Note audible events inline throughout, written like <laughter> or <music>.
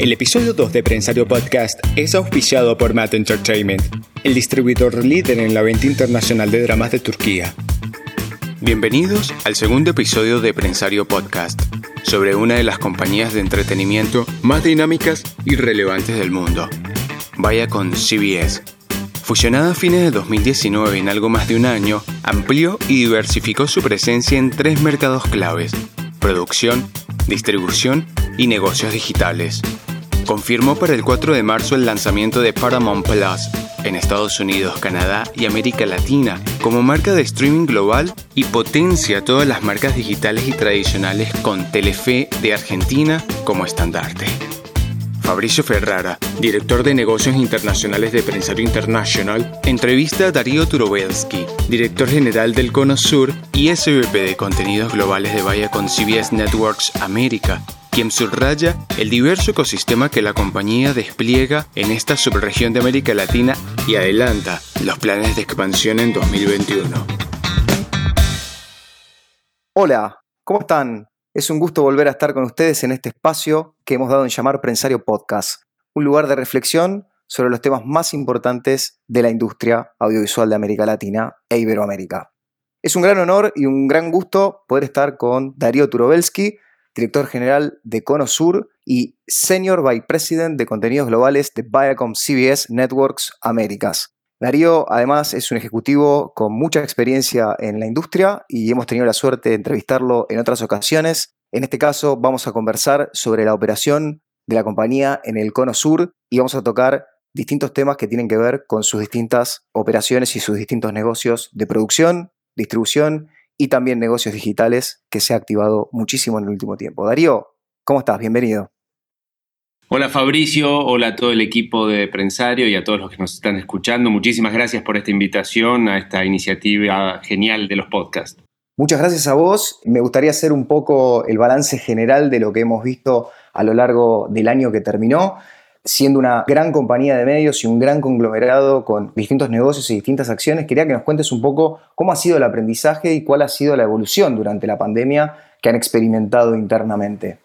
El episodio 2 de Prensario Podcast es auspiciado por Matt Entertainment, el distribuidor líder en la venta internacional de dramas de Turquía. Bienvenidos al segundo episodio de Prensario Podcast, sobre una de las compañías de entretenimiento más dinámicas y relevantes del mundo. Vaya con CBS. Fusionada a fines de 2019 en algo más de un año, amplió y diversificó su presencia en tres mercados claves, producción, distribución y negocios digitales. Confirmó para el 4 de marzo el lanzamiento de Paramount Plus en Estados Unidos, Canadá y América Latina como marca de streaming global y potencia todas las marcas digitales y tradicionales con Telefe de Argentina como estandarte. Fabricio Ferrara, director de negocios internacionales de Prensario International, entrevista a Darío Turobelsky, director general del Cono Sur y SVP de contenidos globales de Viacom CBS Networks América, quien subraya el diverso ecosistema que la compañía despliega en esta subregión de América Latina y adelanta los planes de expansión en 2021. Hola, ¿cómo están? Es un gusto volver a estar con ustedes en este espacio que hemos dado en llamar Prensario Podcast, un lugar de reflexión sobre los temas más importantes de la industria audiovisual de América Latina e Iberoamérica. Es un gran honor y un gran gusto poder estar con Darío Turobelsky, director general de Cono Sur y Senior Vice President de Contenidos Globales de Viacom CBS Networks Américas. Darío, además, es un ejecutivo con mucha experiencia en la industria y hemos tenido la suerte de entrevistarlo en otras ocasiones. En este caso, vamos a conversar sobre la operación de la compañía en el Cono Sur y vamos a tocar distintos temas que tienen que ver con sus distintas operaciones y sus distintos negocios de producción, distribución y también negocios digitales que se ha activado muchísimo en el último tiempo. Darío, ¿cómo estás? Bienvenido. Hola Fabricio, hola a todo el equipo de Prensario y a todos los que nos están escuchando. Muchísimas gracias por esta invitación a esta iniciativa genial de los podcasts. Muchas gracias a vos. Me gustaría hacer un poco el balance general de lo que hemos visto a lo largo del año que terminó. Siendo una gran compañía de medios y un gran conglomerado con distintos negocios y distintas acciones, quería que nos cuentes un poco cómo ha sido el aprendizaje y cuál ha sido la evolución durante la pandemia que han experimentado internamente.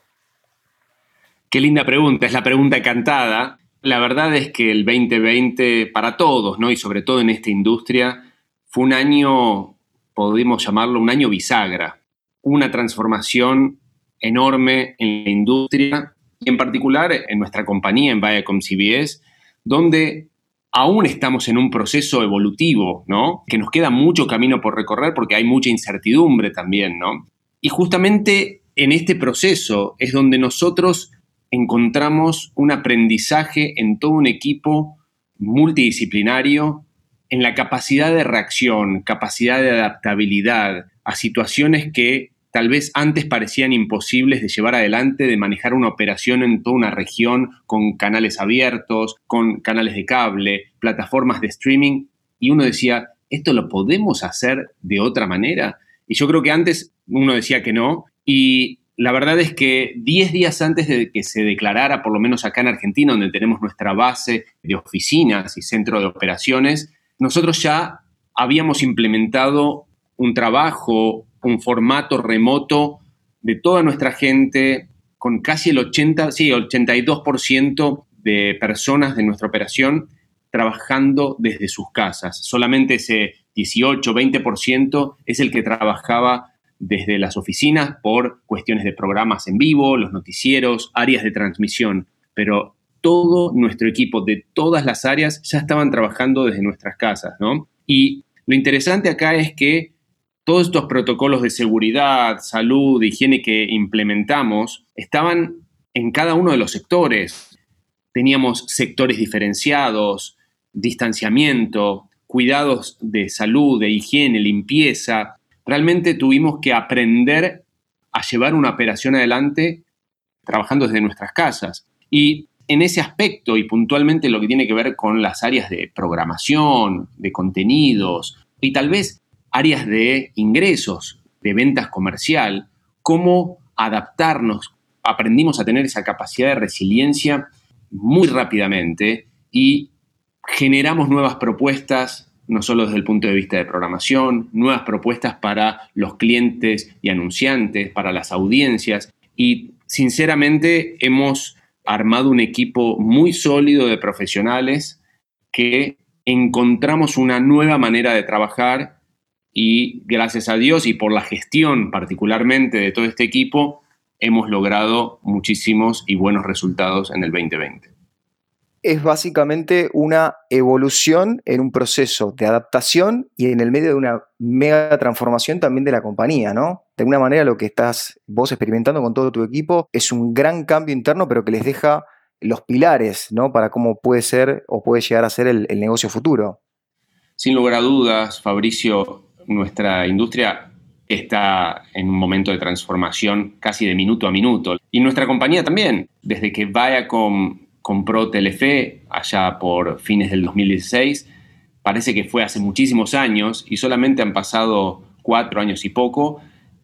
Qué linda pregunta, es la pregunta cantada. La verdad es que el 2020 para todos, ¿no? Y sobre todo en esta industria, fue un año, podemos llamarlo un año bisagra, una transformación enorme en la industria y en particular en nuestra compañía, en Viacom CBS, donde aún estamos en un proceso evolutivo, ¿no? Que nos queda mucho camino por recorrer porque hay mucha incertidumbre también, ¿no? Y justamente en este proceso es donde nosotros encontramos un aprendizaje en todo un equipo multidisciplinario, en la capacidad de reacción, capacidad de adaptabilidad a situaciones que tal vez antes parecían imposibles de llevar adelante, de manejar una operación en toda una región con canales abiertos, con canales de cable, plataformas de streaming, y uno decía, ¿esto lo podemos hacer de otra manera? Y yo creo que antes uno decía que no, y la verdad es que 10 días antes de que se declarara, por lo menos acá en Argentina, donde tenemos nuestra base de oficinas y centro de operaciones, nosotros ya habíamos implementado un trabajo, un formato remoto de toda nuestra gente, con casi el 80, sí, 82% de personas de nuestra operación trabajando desde sus casas. Solamente ese 18, 20% es el que trabajaba desde las oficinas por cuestiones de programas en vivo, los noticieros, áreas de transmisión, pero todo nuestro equipo de todas las áreas ya estaban trabajando desde nuestras casas, ¿no? Y lo interesante acá es que todos estos protocolos de seguridad, salud, higiene que implementamos estaban en cada uno de los sectores. Teníamos sectores diferenciados, distanciamiento, cuidados de salud, de higiene, limpieza, realmente tuvimos que aprender a llevar una operación adelante trabajando desde nuestras casas. Y en ese aspecto y puntualmente lo que tiene que ver con las áreas de programación, de contenidos y tal vez áreas de ingresos, de ventas comercial, cómo adaptarnos, aprendimos a tener esa capacidad de resiliencia muy rápidamente y generamos nuevas propuestas no solo desde el punto de vista de programación, nuevas propuestas para los clientes y anunciantes, para las audiencias. Y sinceramente hemos armado un equipo muy sólido de profesionales que encontramos una nueva manera de trabajar y gracias a Dios y por la gestión particularmente de todo este equipo, hemos logrado muchísimos y buenos resultados en el 2020 es básicamente una evolución en un proceso de adaptación y en el medio de una mega transformación también de la compañía, ¿no? De alguna manera lo que estás vos experimentando con todo tu equipo es un gran cambio interno, pero que les deja los pilares, ¿no? Para cómo puede ser o puede llegar a ser el, el negocio futuro. Sin lugar a dudas, Fabricio, nuestra industria está en un momento de transformación casi de minuto a minuto. Y nuestra compañía también, desde que Viacom compró Telefe allá por fines del 2016. Parece que fue hace muchísimos años y solamente han pasado cuatro años y poco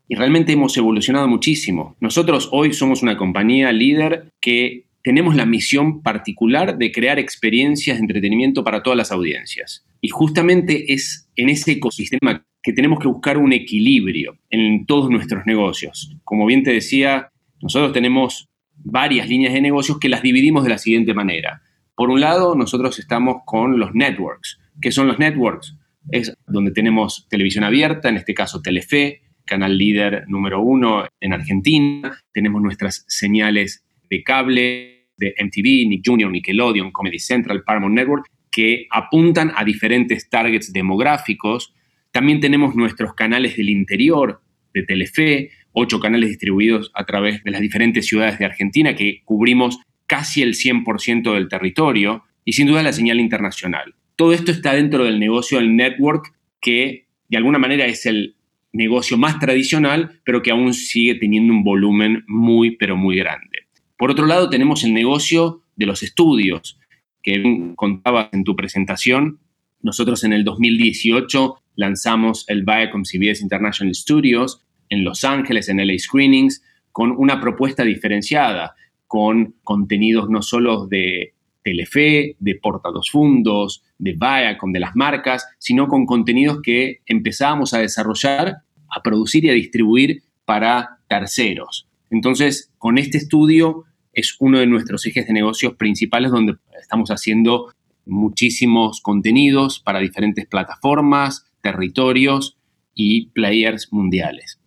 y realmente hemos evolucionado muchísimo. Nosotros hoy somos una compañía líder que tenemos la misión particular de crear experiencias de entretenimiento para todas las audiencias. Y justamente es en ese ecosistema que tenemos que buscar un equilibrio en todos nuestros negocios. Como bien te decía, nosotros tenemos varias líneas de negocios que las dividimos de la siguiente manera. Por un lado, nosotros estamos con los networks. ¿Qué son los networks? Es donde tenemos televisión abierta, en este caso Telefe, canal líder número uno en Argentina. Tenemos nuestras señales de cable de MTV, Nick Jr., Nickelodeon, Comedy Central, Paramount Network, que apuntan a diferentes targets demográficos. También tenemos nuestros canales del interior de Telefe, ocho canales distribuidos a través de las diferentes ciudades de Argentina, que cubrimos casi el 100% del territorio, y sin duda la señal internacional. Todo esto está dentro del negocio del network, que de alguna manera es el negocio más tradicional, pero que aún sigue teniendo un volumen muy, pero muy grande. Por otro lado, tenemos el negocio de los estudios, que contabas en tu presentación. Nosotros en el 2018 lanzamos el Viacom CBS International Studios, en Los Ángeles, en LA Screenings, con una propuesta diferenciada, con contenidos no solo de Telefe, de Porta dos Fundos, de Viacom, de las marcas, sino con contenidos que empezábamos a desarrollar, a producir y a distribuir para terceros. Entonces, con este estudio es uno de nuestros ejes de negocios principales donde estamos haciendo muchísimos contenidos para diferentes plataformas, territorios y players mundiales.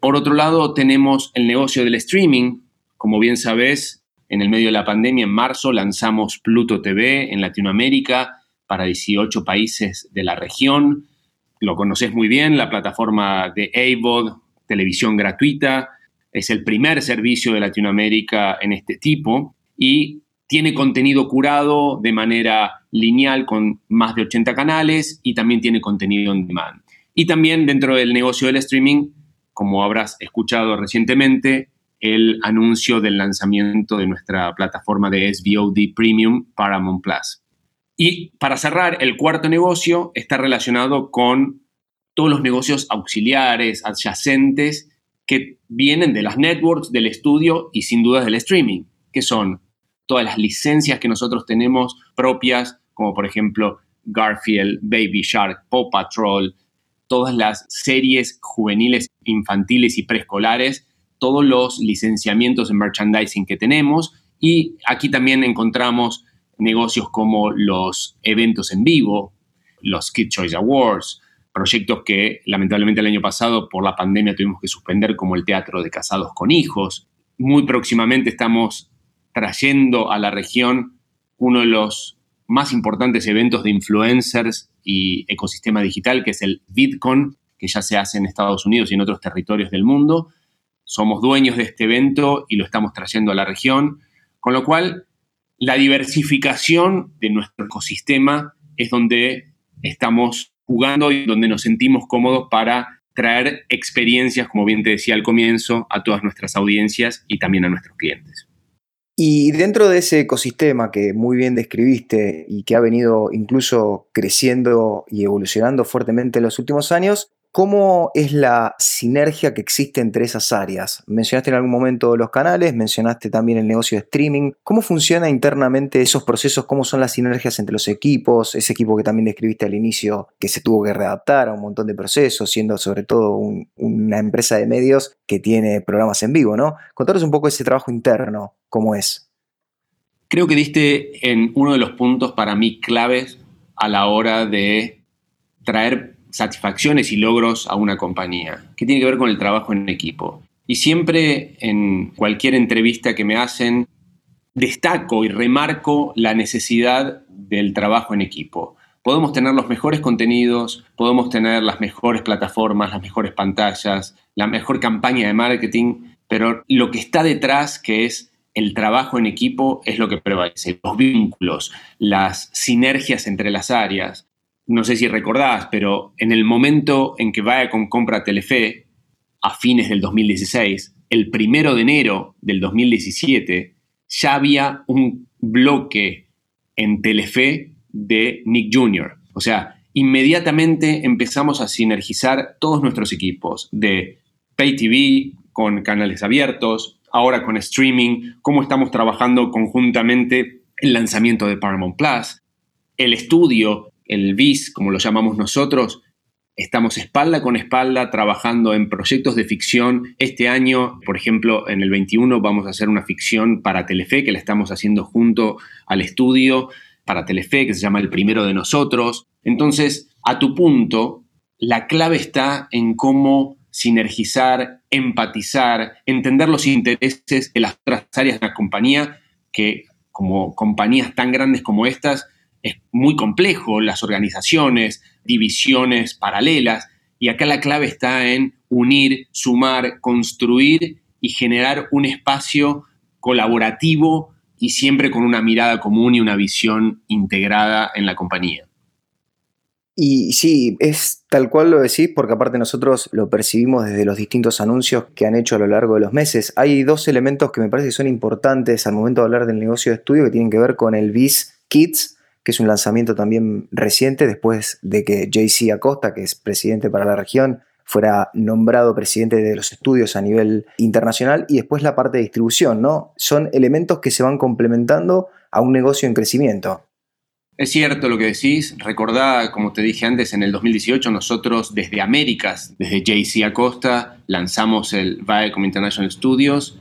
Por otro lado, tenemos el negocio del streaming. Como bien sabes, en el medio de la pandemia, en marzo, lanzamos Pluto TV en Latinoamérica para 18 países de la región. Lo conoces muy bien, la plataforma de AVOD, televisión gratuita. Es el primer servicio de Latinoamérica en este tipo y tiene contenido curado de manera lineal con más de 80 canales y también tiene contenido on demand. Y también dentro del negocio del streaming como habrás escuchado recientemente, el anuncio del lanzamiento de nuestra plataforma de SVOD Premium Paramount Plus. Y para cerrar, el cuarto negocio está relacionado con todos los negocios auxiliares, adyacentes, que vienen de las networks, del estudio y sin duda del streaming, que son todas las licencias que nosotros tenemos propias, como por ejemplo Garfield, Baby Shark, Paw Patrol, todas las series juveniles, infantiles y preescolares, todos los licenciamientos en merchandising que tenemos y aquí también encontramos negocios como los eventos en vivo, los Kid Choice Awards, proyectos que lamentablemente el año pasado por la pandemia tuvimos que suspender como el Teatro de Casados con Hijos. Muy próximamente estamos trayendo a la región uno de los más importantes eventos de influencers y ecosistema digital, que es el VidCon, que ya se hace en Estados Unidos y en otros territorios del mundo. Somos dueños de este evento y lo estamos trayendo a la región, con lo cual la diversificación de nuestro ecosistema es donde estamos jugando y donde nos sentimos cómodos para traer experiencias, como bien te decía al comienzo, a todas nuestras audiencias y también a nuestros clientes. Y dentro de ese ecosistema que muy bien describiste y que ha venido incluso creciendo y evolucionando fuertemente en los últimos años, ¿Cómo es la sinergia que existe entre esas áreas? Mencionaste en algún momento los canales, mencionaste también el negocio de streaming. ¿Cómo funciona internamente esos procesos? ¿Cómo son las sinergias entre los equipos? Ese equipo que también describiste al inicio, que se tuvo que readaptar a un montón de procesos, siendo sobre todo una empresa de medios que tiene programas en vivo, ¿no? Contanos un poco ese trabajo interno, ¿cómo es? Creo que diste en uno de los puntos para mí claves a la hora de traer satisfacciones y logros a una compañía, que tiene que ver con el trabajo en equipo. Y siempre en cualquier entrevista que me hacen, destaco y remarco la necesidad del trabajo en equipo. Podemos tener los mejores contenidos, podemos tener las mejores plataformas, las mejores pantallas, la mejor campaña de marketing, pero lo que está detrás, que es el trabajo en equipo es lo que prevalece, los vínculos, las sinergias entre las áreas. No sé si recordás, pero en el momento en que Viacom compra Telefe, a fines del 2016, el primero de enero del 2017, ya había un bloque en Telefe de Nick Jr. O sea, inmediatamente empezamos a sinergizar todos nuestros equipos de Pay TV con canales abiertos, ahora con streaming, cómo estamos trabajando conjuntamente el lanzamiento de Paramount Plus, el estudio, el BIS, como lo llamamos nosotros, estamos espalda con espalda trabajando en proyectos de ficción. Este año, por ejemplo, en el 21 vamos a hacer una ficción para Telefe que la estamos haciendo junto al estudio para Telefe que se llama El primero de nosotros. Entonces, a tu punto, la clave está en cómo sinergizar, empatizar, entender los intereses de las otras áreas de la compañía, que como compañías tan grandes como estas, es muy complejo, las organizaciones, divisiones paralelas, y acá la clave está en unir, sumar, construir y generar un espacio colaborativo y siempre con una mirada común y una visión integrada en la compañía. Y sí, es tal cual lo decís, porque aparte nosotros lo percibimos desde los distintos anuncios que han hecho a lo largo de los meses. Hay dos elementos que me parece que son importantes al momento de hablar del negocio de estudio que tienen que ver con el Biz Kids, es un lanzamiento también reciente después de que JC Acosta, que es presidente para la región, fuera nombrado presidente de los estudios a nivel internacional y después la parte de distribución, ¿no? Son elementos que se van complementando a un negocio en crecimiento. Es cierto lo que decís. Recordá, como te dije antes, en el 2018 nosotros desde Américas, desde JC Acosta, lanzamos el Viacom International Studios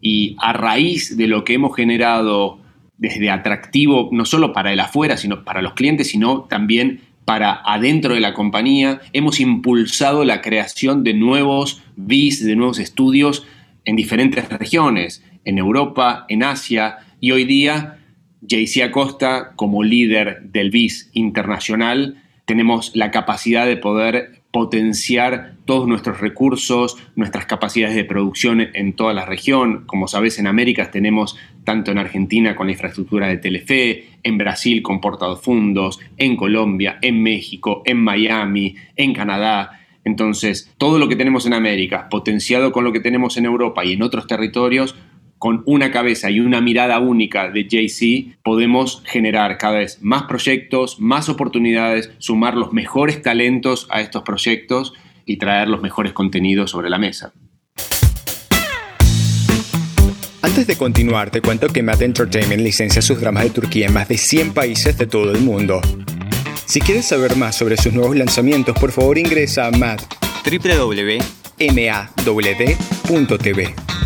y a raíz de lo que hemos generado desde atractivo, no solo para el afuera, sino para los clientes, sino también para adentro de la compañía, hemos impulsado la creación de nuevos VIS, de nuevos estudios en diferentes regiones, en Europa, en Asia, y hoy día JC Acosta, como líder del BIS internacional, tenemos la capacidad de poder potenciar todos nuestros recursos, nuestras capacidades de producción en toda la región. Como sabes, en América tenemos tanto en Argentina con la infraestructura de Telefe, en Brasil con Fundos, en Colombia, en México, en Miami, en Canadá. Entonces, todo lo que tenemos en América, potenciado con lo que tenemos en Europa y en otros territorios, con una cabeza y una mirada única de JC, podemos generar cada vez más proyectos, más oportunidades, sumar los mejores talentos a estos proyectos y traer los mejores contenidos sobre la mesa. Antes de continuar, te cuento que Matt Entertainment licencia sus dramas de Turquía en más de 100 países de todo el mundo. Si quieres saber más sobre sus nuevos lanzamientos, por favor ingresa a matt.www.madd.tv.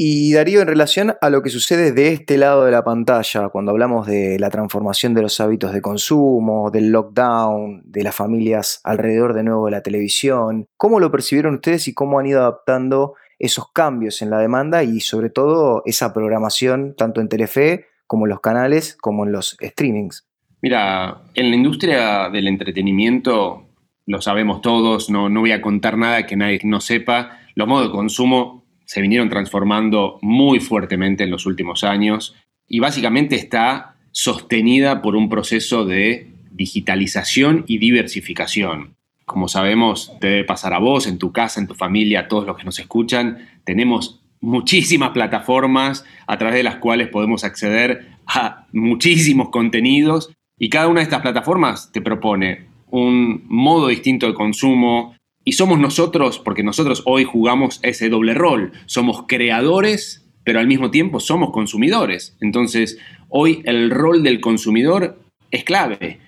Y Darío, en relación a lo que sucede de este lado de la pantalla, cuando hablamos de la transformación de los hábitos de consumo, del lockdown, de las familias alrededor de nuevo de la televisión, ¿cómo lo percibieron ustedes y cómo han ido adaptando esos cambios en la demanda y sobre todo esa programación tanto en Telefe como en los canales como en los streamings? Mira, en la industria del entretenimiento, lo sabemos todos, no, no voy a contar nada que nadie no sepa, los modos de consumo se vinieron transformando muy fuertemente en los últimos años y básicamente está sostenida por un proceso de digitalización y diversificación. Como sabemos, te debe pasar a vos, en tu casa, en tu familia, a todos los que nos escuchan, tenemos muchísimas plataformas a través de las cuales podemos acceder a muchísimos contenidos y cada una de estas plataformas te propone un modo distinto de consumo, y somos nosotros, porque nosotros hoy jugamos ese doble rol, somos creadores, pero al mismo tiempo somos consumidores. Entonces, hoy el rol del consumidor es clave.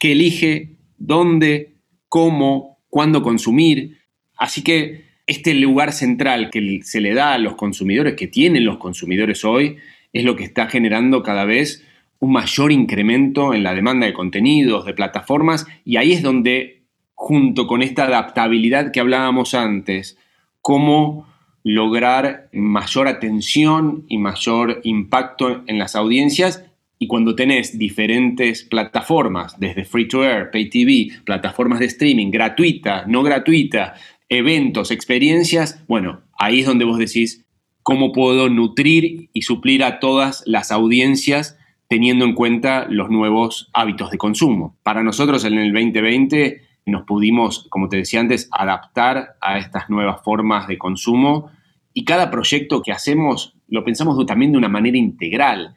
¿Qué elige? ¿Dónde? ¿Cómo? ¿Cuándo consumir? Así que este lugar central que se le da a los consumidores, que tienen los consumidores hoy, es lo que está generando cada vez un mayor incremento en la demanda de contenidos, de plataformas, y ahí es donde, junto con esta adaptabilidad que hablábamos antes, cómo lograr mayor atención y mayor impacto en las audiencias. Y cuando tenés diferentes plataformas, desde free to air, pay TV, plataformas de streaming, gratuita, no gratuita, eventos, experiencias, bueno, ahí es donde vos decís cómo puedo nutrir y suplir a todas las audiencias teniendo en cuenta los nuevos hábitos de consumo. Para nosotros en el 2020 nos pudimos, como te decía antes, adaptar a estas nuevas formas de consumo y cada proyecto que hacemos lo pensamos también de una manera integral.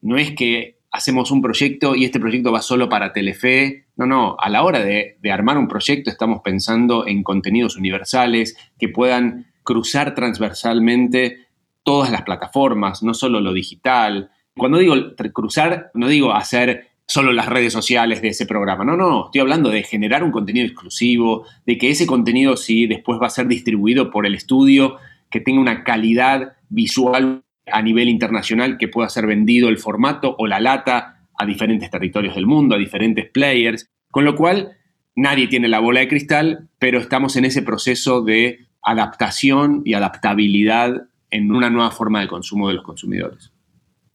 No es que hacemos un proyecto y este proyecto va solo para Telefe. No, no, a la hora de, de armar un proyecto estamos pensando en contenidos universales que puedan cruzar transversalmente todas las plataformas, no solo lo digital, cuando digo cruzar, no digo hacer solo las redes sociales de ese programa. No, no, estoy hablando de generar un contenido exclusivo, de que ese contenido sí después va a ser distribuido por el estudio, que tenga una calidad visual a nivel internacional, que pueda ser vendido el formato o la lata a diferentes territorios del mundo, a diferentes players. Con lo cual, nadie tiene la bola de cristal, pero estamos en ese proceso de adaptación y adaptabilidad en una nueva forma de consumo de los consumidores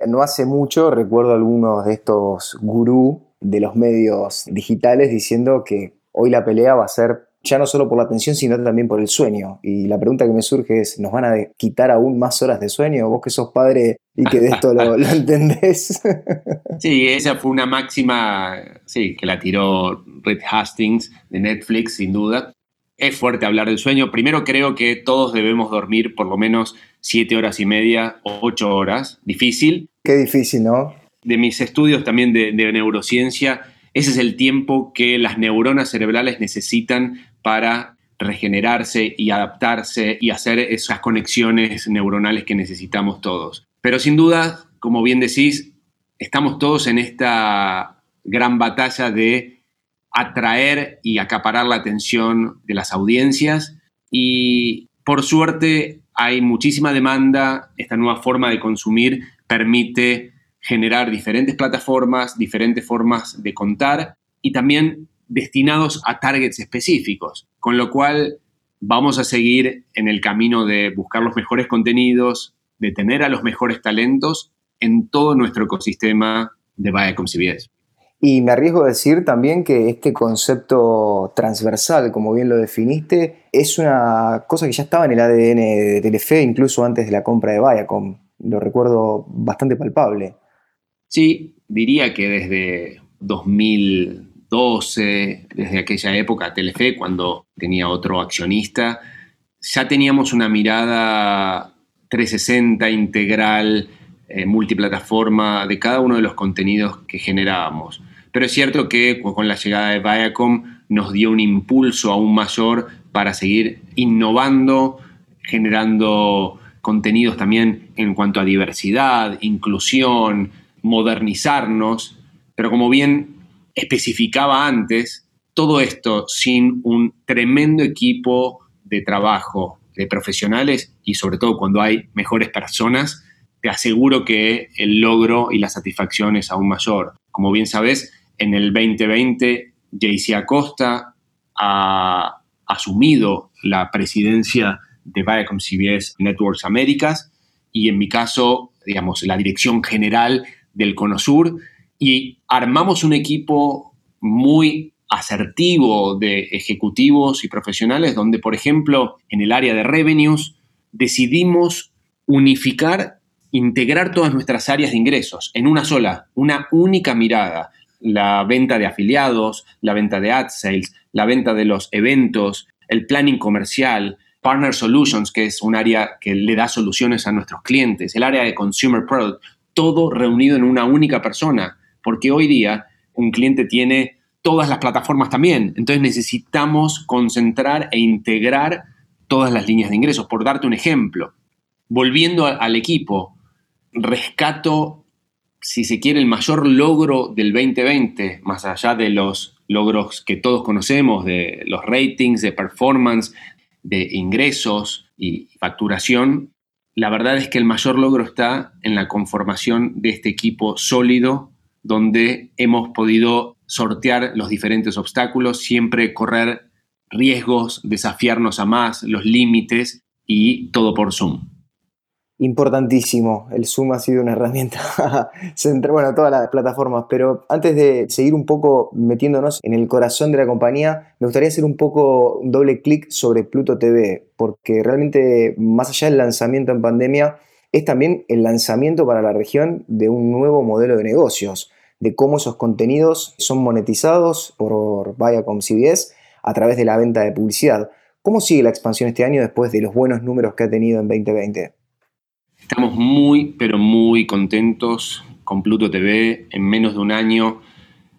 no hace mucho recuerdo algunos de estos gurú de los medios digitales diciendo que hoy la pelea va a ser ya no solo por la atención, sino también por el sueño. Y la pregunta que me surge es, ¿nos van a quitar aún más horas de sueño? Vos que sos padre y que de esto lo, <laughs> entendés. Sí, esa fue una máxima, sí, que la tiró Reed Hastings de Netflix, sin duda. Es fuerte hablar del sueño. Primero creo que todos debemos dormir por lo menos siete horas y media o ocho horas. Difícil. Qué difícil, ¿no? De mis estudios también de, neurociencia, ese es el tiempo que las neuronas cerebrales necesitan para regenerarse y adaptarse y hacer esas conexiones neuronales que necesitamos todos. Pero sin duda, como bien decís, estamos todos en esta gran batalla de atraer y acaparar la atención de las audiencias y por suerte hay muchísima demanda, esta nueva forma de consumir permite generar diferentes plataformas, diferentes formas de contar y también destinados a targets específicos, con lo cual vamos a seguir en el camino de buscar los mejores contenidos, de tener a los mejores talentos en todo nuestro ecosistema de Viacom CBS. Y me arriesgo a decir también que este concepto transversal, como bien lo definiste, es una cosa que ya estaba en el ADN de Telefe, incluso antes de la compra de Viacom. Lo recuerdo bastante palpable. Sí, diría que desde 2012, desde aquella época, Telefe, cuando tenía otro accionista, ya teníamos una mirada 360 integral, eh, multiplataforma de cada uno de los contenidos que generábamos. Pero es cierto que con la llegada de Viacom nos dio un impulso aún mayor para seguir innovando, generando contenidos también en cuanto a diversidad, inclusión, modernizarnos, pero como bien especificaba antes, todo esto sin un tremendo equipo de trabajo de profesionales y sobre todo cuando hay mejores personas, te aseguro que el logro y la satisfacción es aún mayor. Como bien sabes, en el 2020, JC Acosta ha asumido la presidencia de Viacom CBS Networks Américas y en mi caso, digamos, la dirección general del Conosur y armamos un equipo muy asertivo de ejecutivos y profesionales donde, por ejemplo, en el área de revenues decidimos unificar, integrar todas nuestras áreas de ingresos en una sola, una única mirada la venta de afiliados, la venta de ad sales, la venta de los eventos, el planning comercial, Partner Solutions, que es un área que le da soluciones a nuestros clientes, el área de Consumer Product, todo reunido en una única persona, porque hoy día un cliente tiene todas las plataformas también, entonces necesitamos concentrar e integrar todas las líneas de ingresos. Por darte un ejemplo, volviendo al equipo, rescato si se quiere, el mayor logro del 2020, más allá de los logros que todos conocemos, de los ratings, de performance, de ingresos y facturación, la verdad es que el mayor logro está en la conformación de este equipo sólido donde hemos podido sortear los diferentes obstáculos, siempre correr riesgos, desafiarnos a más, los límites y todo por Zoom. Importantísimo, el Zoom ha sido una herramienta <laughs> central, bueno, todas las plataformas, pero antes de seguir un poco metiéndonos en el corazón de la compañía, me gustaría hacer un poco un doble clic sobre Pluto TV, porque realmente más allá del lanzamiento en pandemia, es también el lanzamiento para la región de un nuevo modelo de negocios, de cómo esos contenidos son monetizados por Viacom CBS a través de la venta de publicidad. ¿Cómo sigue la expansión este año después de los buenos números que ha tenido en 2020? Estamos muy, pero muy contentos con Pluto TV. En menos de un año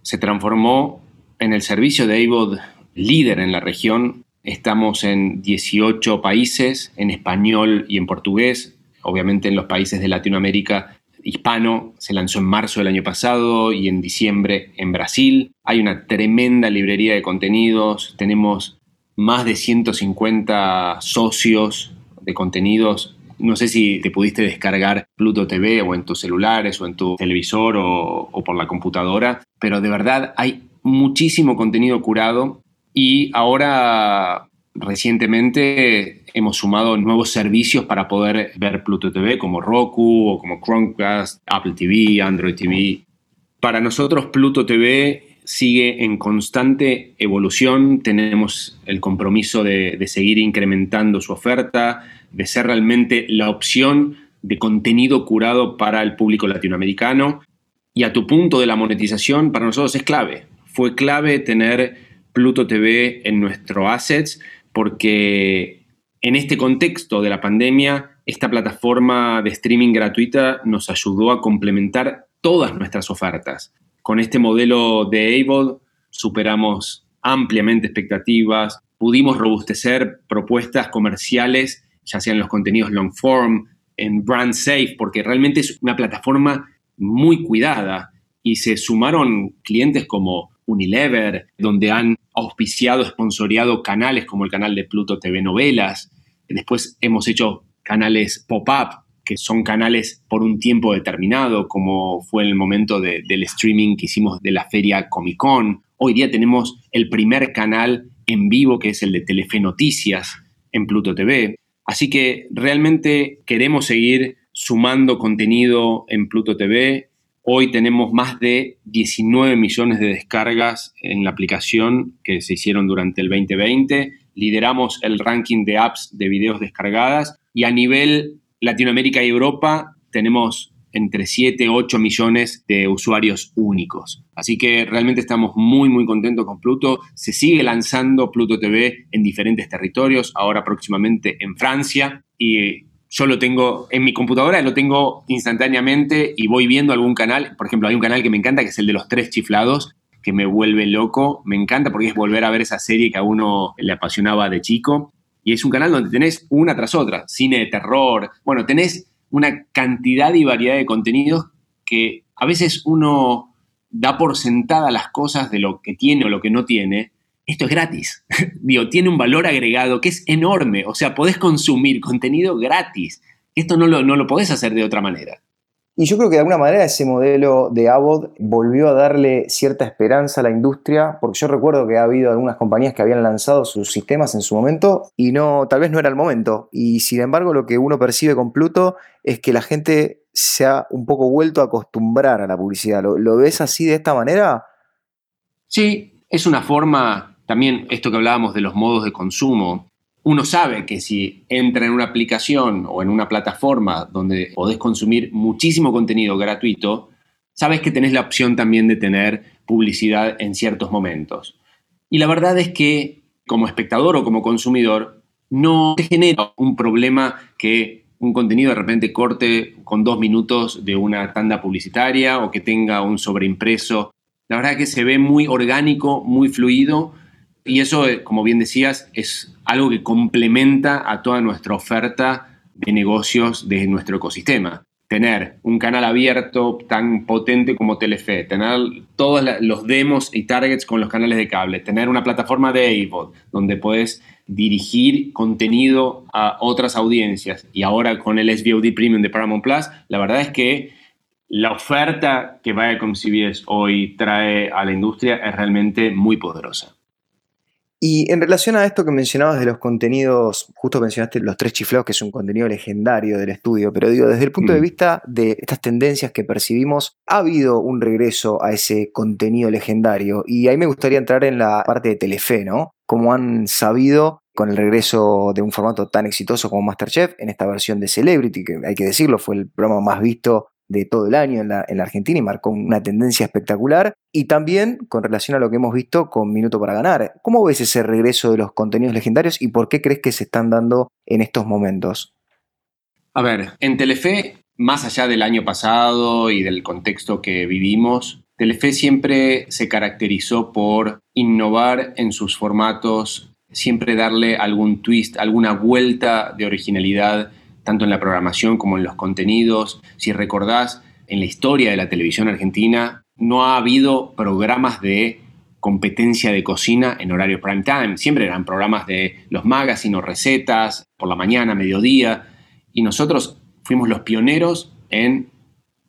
se transformó en el servicio de AVOD líder en la región. Estamos en 18 países, en español y en portugués. Obviamente en los países de Latinoamérica hispano se lanzó en marzo del año pasado y en diciembre en Brasil. Hay una tremenda librería de contenidos. Tenemos más de 150 socios de contenidos no sé si te pudiste descargar Pluto TV o en tus celulares o en tu televisor o, por la computadora, pero de verdad hay muchísimo contenido curado y ahora recientemente hemos sumado nuevos servicios para poder ver Pluto TV como Roku o como Chromecast, Apple TV, Android TV. Para nosotros Pluto TV sigue en constante evolución, tenemos el compromiso de seguir incrementando su oferta, de ser realmente la opción de contenido curado para el público latinoamericano. Y a tu punto de la monetización, para nosotros es clave. Fue clave tener Pluto TV en nuestro assets porque en este contexto de la pandemia, esta plataforma de streaming gratuita nos ayudó a complementar todas nuestras ofertas. Con este modelo de AVOD superamos ampliamente expectativas, pudimos robustecer propuestas comerciales ya sean los contenidos long form, en brand safe, porque realmente es una plataforma muy cuidada y se sumaron clientes como Unilever, donde han auspiciado, esponsoreado canales como el canal de Pluto TV Novelas. Después hemos hecho canales pop-up, que son canales por un tiempo determinado, como fue el momento del streaming que hicimos de la feria Comic Con. Hoy día tenemos el primer canal en vivo, que es el de Telefe Noticias en Pluto TV. Así que realmente queremos seguir sumando contenido en Pluto TV. Hoy tenemos más de 19 millones de descargas en la aplicación que se hicieron durante el 2020. Lideramos el ranking de apps de videos descargadas y a nivel Latinoamérica y Europa tenemos entre 7 y 8 millones de usuarios únicos. Así que realmente estamos muy, muy contentos con Pluto. Se sigue lanzando Pluto TV en diferentes territorios, ahora próximamente en Francia. Y yo lo tengo en mi computadora, lo tengo instantáneamente y voy viendo algún canal. Por ejemplo, hay un canal que me encanta, que es el de los tres chiflados, que me vuelve loco. Me encanta porque es volver a ver esa serie que a uno le apasionaba de chico. Y es un canal donde tenés una tras otra, cine de terror. Bueno, tenés una cantidad y variedad de contenidos que a veces uno da por sentada las cosas de lo que tiene o lo que no tiene. Esto es gratis. <laughs> Digo, tiene un valor agregado que es enorme. O sea, podés consumir contenido gratis. Esto no lo, no lo podés hacer de otra manera. Y yo creo que de alguna manera ese modelo de Abbott volvió a darle cierta esperanza a la industria, porque yo recuerdo que ha habido algunas compañías que habían lanzado sus sistemas en su momento y no, tal vez no era el momento. Y sin embargo, lo que uno percibe con Pluto es que la gente se ha un poco vuelto a acostumbrar a la publicidad. ¿Lo, lo ves así de esta manera? Sí, es una forma, también esto que hablábamos de los modos de consumo, uno sabe que si entra en una aplicación o en una plataforma donde podés consumir muchísimo contenido gratuito, sabes que tenés la opción también de tener publicidad en ciertos momentos. Y la verdad es que como espectador o como consumidor no te genera un problema que un contenido de repente corte con dos minutos de una tanda publicitaria o que tenga un sobreimpreso. La verdad que se ve muy orgánico, muy fluido y eso, eh, como bien decías, es algo que complementa a toda nuestra oferta de negocios de nuestro ecosistema. Tener un canal abierto tan potente como Telefe, tener todos los demos y targets con los canales de cable, tener una plataforma de AVOD donde puedes dirigir contenido a otras audiencias y ahora con el SVOD Premium de Paramount Plus, la verdad es que la oferta que Viacom CBS hoy trae a la industria es realmente muy poderosa. Y en relación a esto que mencionabas de los contenidos, justo mencionaste Los Tres Chiflados, que es un contenido legendario del estudio, pero digo, desde el punto de mm. vista de estas tendencias que percibimos, ha habido un regreso a ese contenido legendario. Y ahí me gustaría entrar en la parte de Telefe, ¿no? Cómo han sabido con el regreso de un formato tan exitoso como Masterchef, en esta versión de Celebrity, que hay que decirlo, fue el programa más visto de todo el año en la, Argentina y marcó una tendencia espectacular. Y también con relación a lo que hemos visto con Minuto para Ganar. ¿Cómo ves ese regreso de los contenidos legendarios y por qué crees que se están dando en estos momentos? A ver, en Telefe, más allá del año pasado y del contexto que vivimos, Telefe siempre se caracterizó por innovar en sus formatos, siempre darle algún twist, alguna vuelta de originalidad tanto en la programación como en los contenidos. Si recordás, en la historia de la televisión argentina no ha habido programas de competencia de cocina en horario prime time. Siempre eran programas de los magazines o recetas, por la mañana, mediodía. Y nosotros fuimos los pioneros en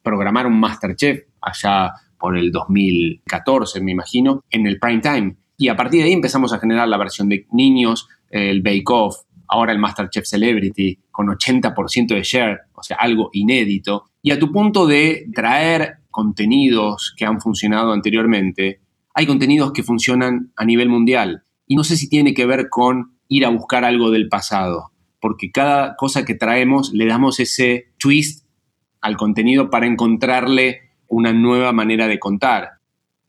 programar un Masterchef allá por el 2014, me imagino, en el prime time. Y a partir de ahí empezamos a generar la versión de niños, el Bake Off, ahora el Masterchef Celebrity con 80% de share, o sea, algo inédito. Y a tu punto de traer contenidos que han funcionado anteriormente, hay contenidos que funcionan a nivel mundial. Y no sé si tiene que ver con ir a buscar algo del pasado, porque cada cosa que traemos le damos ese twist al contenido para encontrarle una nueva manera de contar.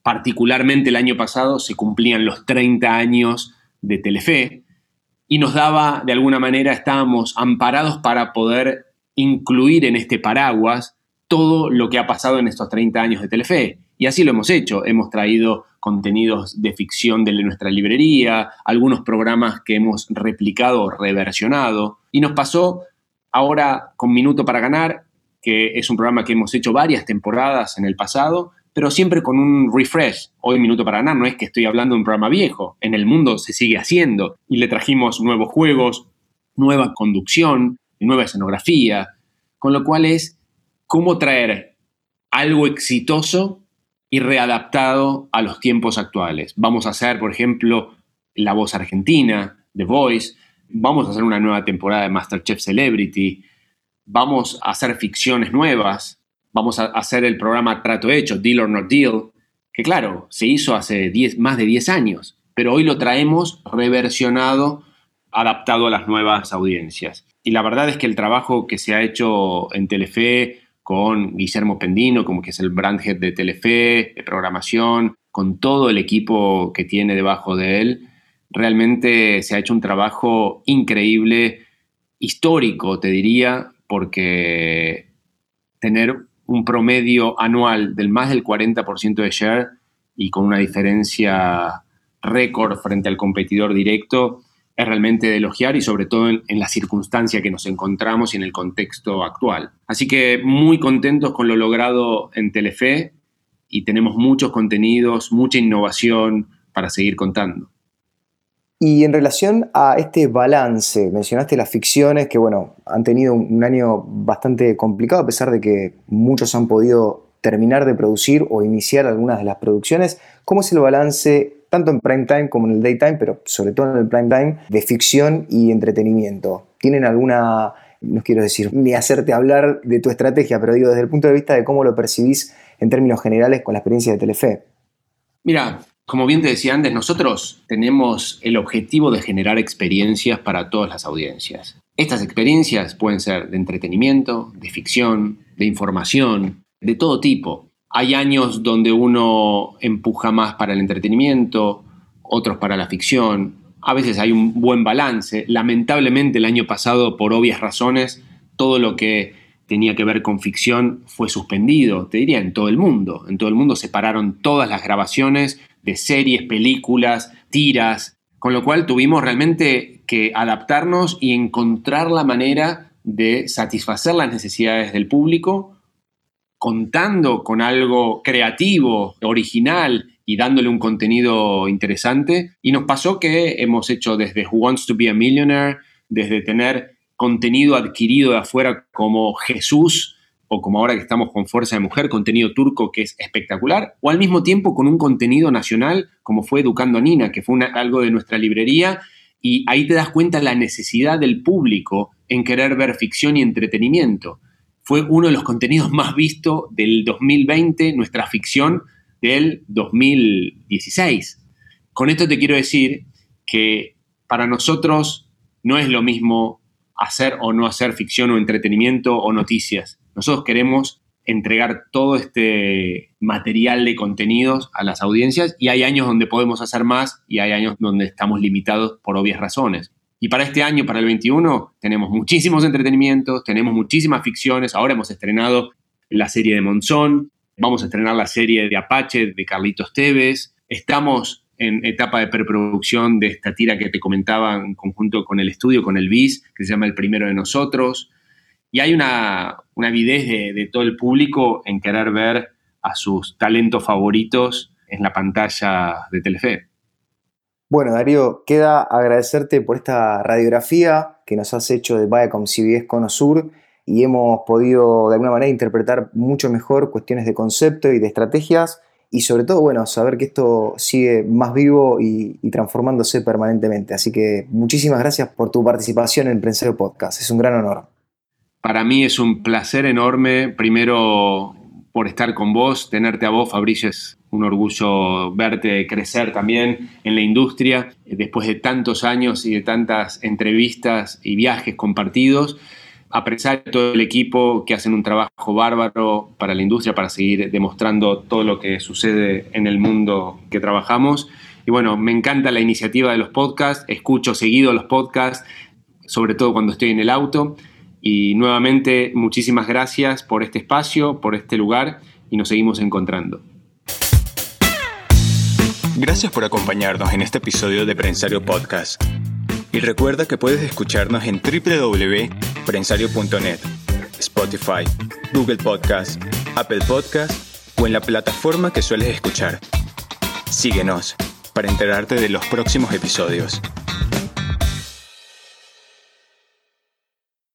Particularmente el año pasado se cumplían los 30 años de Telefe, y nos daba, de alguna manera, estábamos amparados para poder incluir en este paraguas todo lo que ha pasado en estos 30 años de Telefe. Y así lo hemos hecho. Hemos traído contenidos de ficción de nuestra librería, algunos programas que hemos replicado o reversionado. Y nos pasó ahora con Minuto para Ganar, que es un programa que hemos hecho varias temporadas en el pasado, pero siempre con un refresh. Hoy Minuto para Ganar no es que estoy hablando de un programa viejo, en el mundo se sigue haciendo y le trajimos nuevos juegos, nueva conducción, nueva escenografía, con lo cual es cómo traer algo exitoso y readaptado a los tiempos actuales. Vamos a hacer, por ejemplo, La Voz Argentina, The Voice, vamos a hacer una nueva temporada de Masterchef Celebrity, vamos a hacer ficciones nuevas, vamos a hacer el programa Trato Hecho, Deal or Not Deal, que claro, se hizo hace más de 10 años, pero hoy lo traemos reversionado, adaptado a las nuevas audiencias. Y la verdad es que el trabajo que se ha hecho en Telefe con Guillermo Pendino, como que es el brand head de Telefe, de programación, con todo el equipo que tiene debajo de él, realmente se ha hecho un trabajo increíble, histórico, te diría, porque tener un promedio anual del más del 40% de share y con una diferencia récord frente al competidor directo, es realmente de elogiar y sobre todo en, la circunstancia que nos encontramos y en el contexto actual. Así que muy contentos con lo logrado en Telefe y tenemos muchos contenidos, mucha innovación para seguir contando. Y en relación a este balance, mencionaste las ficciones que, bueno, han tenido un año bastante complicado a pesar de que muchos han podido terminar de producir o iniciar algunas de las producciones. ¿Cómo es el balance, tanto en prime time como en el daytime, pero sobre todo en el prime time, de ficción y entretenimiento? ¿Tienen alguna, no quiero decir ni hacerte hablar de tu estrategia, pero digo desde el punto de vista de cómo lo percibís en términos generales con la experiencia de Telefe? Mira, como bien te decía antes, nosotros tenemos el objetivo de generar experiencias para todas las audiencias. Estas experiencias pueden ser de entretenimiento, de ficción, de información, de todo tipo. Hay años donde uno empuja más para el entretenimiento, otros para la ficción. A veces hay un buen balance. Lamentablemente el año pasado, por obvias razones, todo lo que tenía que ver con ficción fue suspendido, te diría, en todo el mundo. En todo el mundo se pararon todas las grabaciones de series, películas, tiras, con lo cual tuvimos realmente que adaptarnos y encontrar la manera de satisfacer las necesidades del público contando con algo creativo, original y dándole un contenido interesante. Y nos pasó que hemos hecho desde Who Wants to Be a Millionaire, desde tener contenido adquirido de afuera como Jesús, o como ahora que estamos con Fuerza de Mujer, contenido turco que es espectacular, o al mismo tiempo con un contenido nacional como fue Educando a Nina, que fue algo de nuestra librería, y ahí te das cuenta la necesidad del público en querer ver ficción y entretenimiento fue uno de los contenidos más vistos del 2020, nuestra ficción del 2016. Con esto te quiero decir que para nosotros no es lo mismo hacer o no hacer ficción o entretenimiento o noticias. Nosotros queremos entregar todo este material de contenidos a las audiencias y hay años donde podemos hacer más y hay años donde estamos limitados por obvias razones. Y para este año, para el 21, tenemos muchísimos entretenimientos, tenemos muchísimas ficciones. Ahora hemos estrenado la serie de Monzón, vamos a estrenar la serie de Apache de Carlitos Tevez. Estamos en etapa de preproducción de esta tira que te comentaba en conjunto con el estudio, con el BIS, que se llama El Primero de Nosotros. Y hay una, una avidez de, todo el público en querer ver a sus talentos favoritos en la pantalla de Telefe. Bueno, Darío, queda agradecerte por esta radiografía que nos has hecho de Viacom CBS Cono Sur y hemos podido de alguna manera interpretar mucho mejor cuestiones de concepto y de estrategias y sobre todo, bueno, saber que esto sigue más vivo y, transformándose permanentemente. Así que muchísimas gracias por tu participación en Prensario Podcast. Es un gran honor. Para mí es un placer enorme, primero por estar con vos, tenerte a vos, Fabricio, es un orgullo verte crecer también en la industria después de tantos años y de tantas entrevistas y viajes compartidos. Apreciar todo el equipo que hacen un trabajo bárbaro para la industria, para seguir demostrando todo lo que sucede en el mundo que trabajamos. Y bueno, me encanta la iniciativa de los podcasts, escucho seguido los podcasts, sobre todo cuando estoy en el auto. Y nuevamente, muchísimas gracias por este espacio, por este lugar y nos seguimos encontrando. Gracias por acompañarnos en este episodio de Prensario Podcast. Y recuerda que puedes escucharnos en www.prensario.net, Spotify, Google Podcast, Apple Podcast o en la plataforma que sueles escuchar. Síguenos para enterarte de los próximos episodios.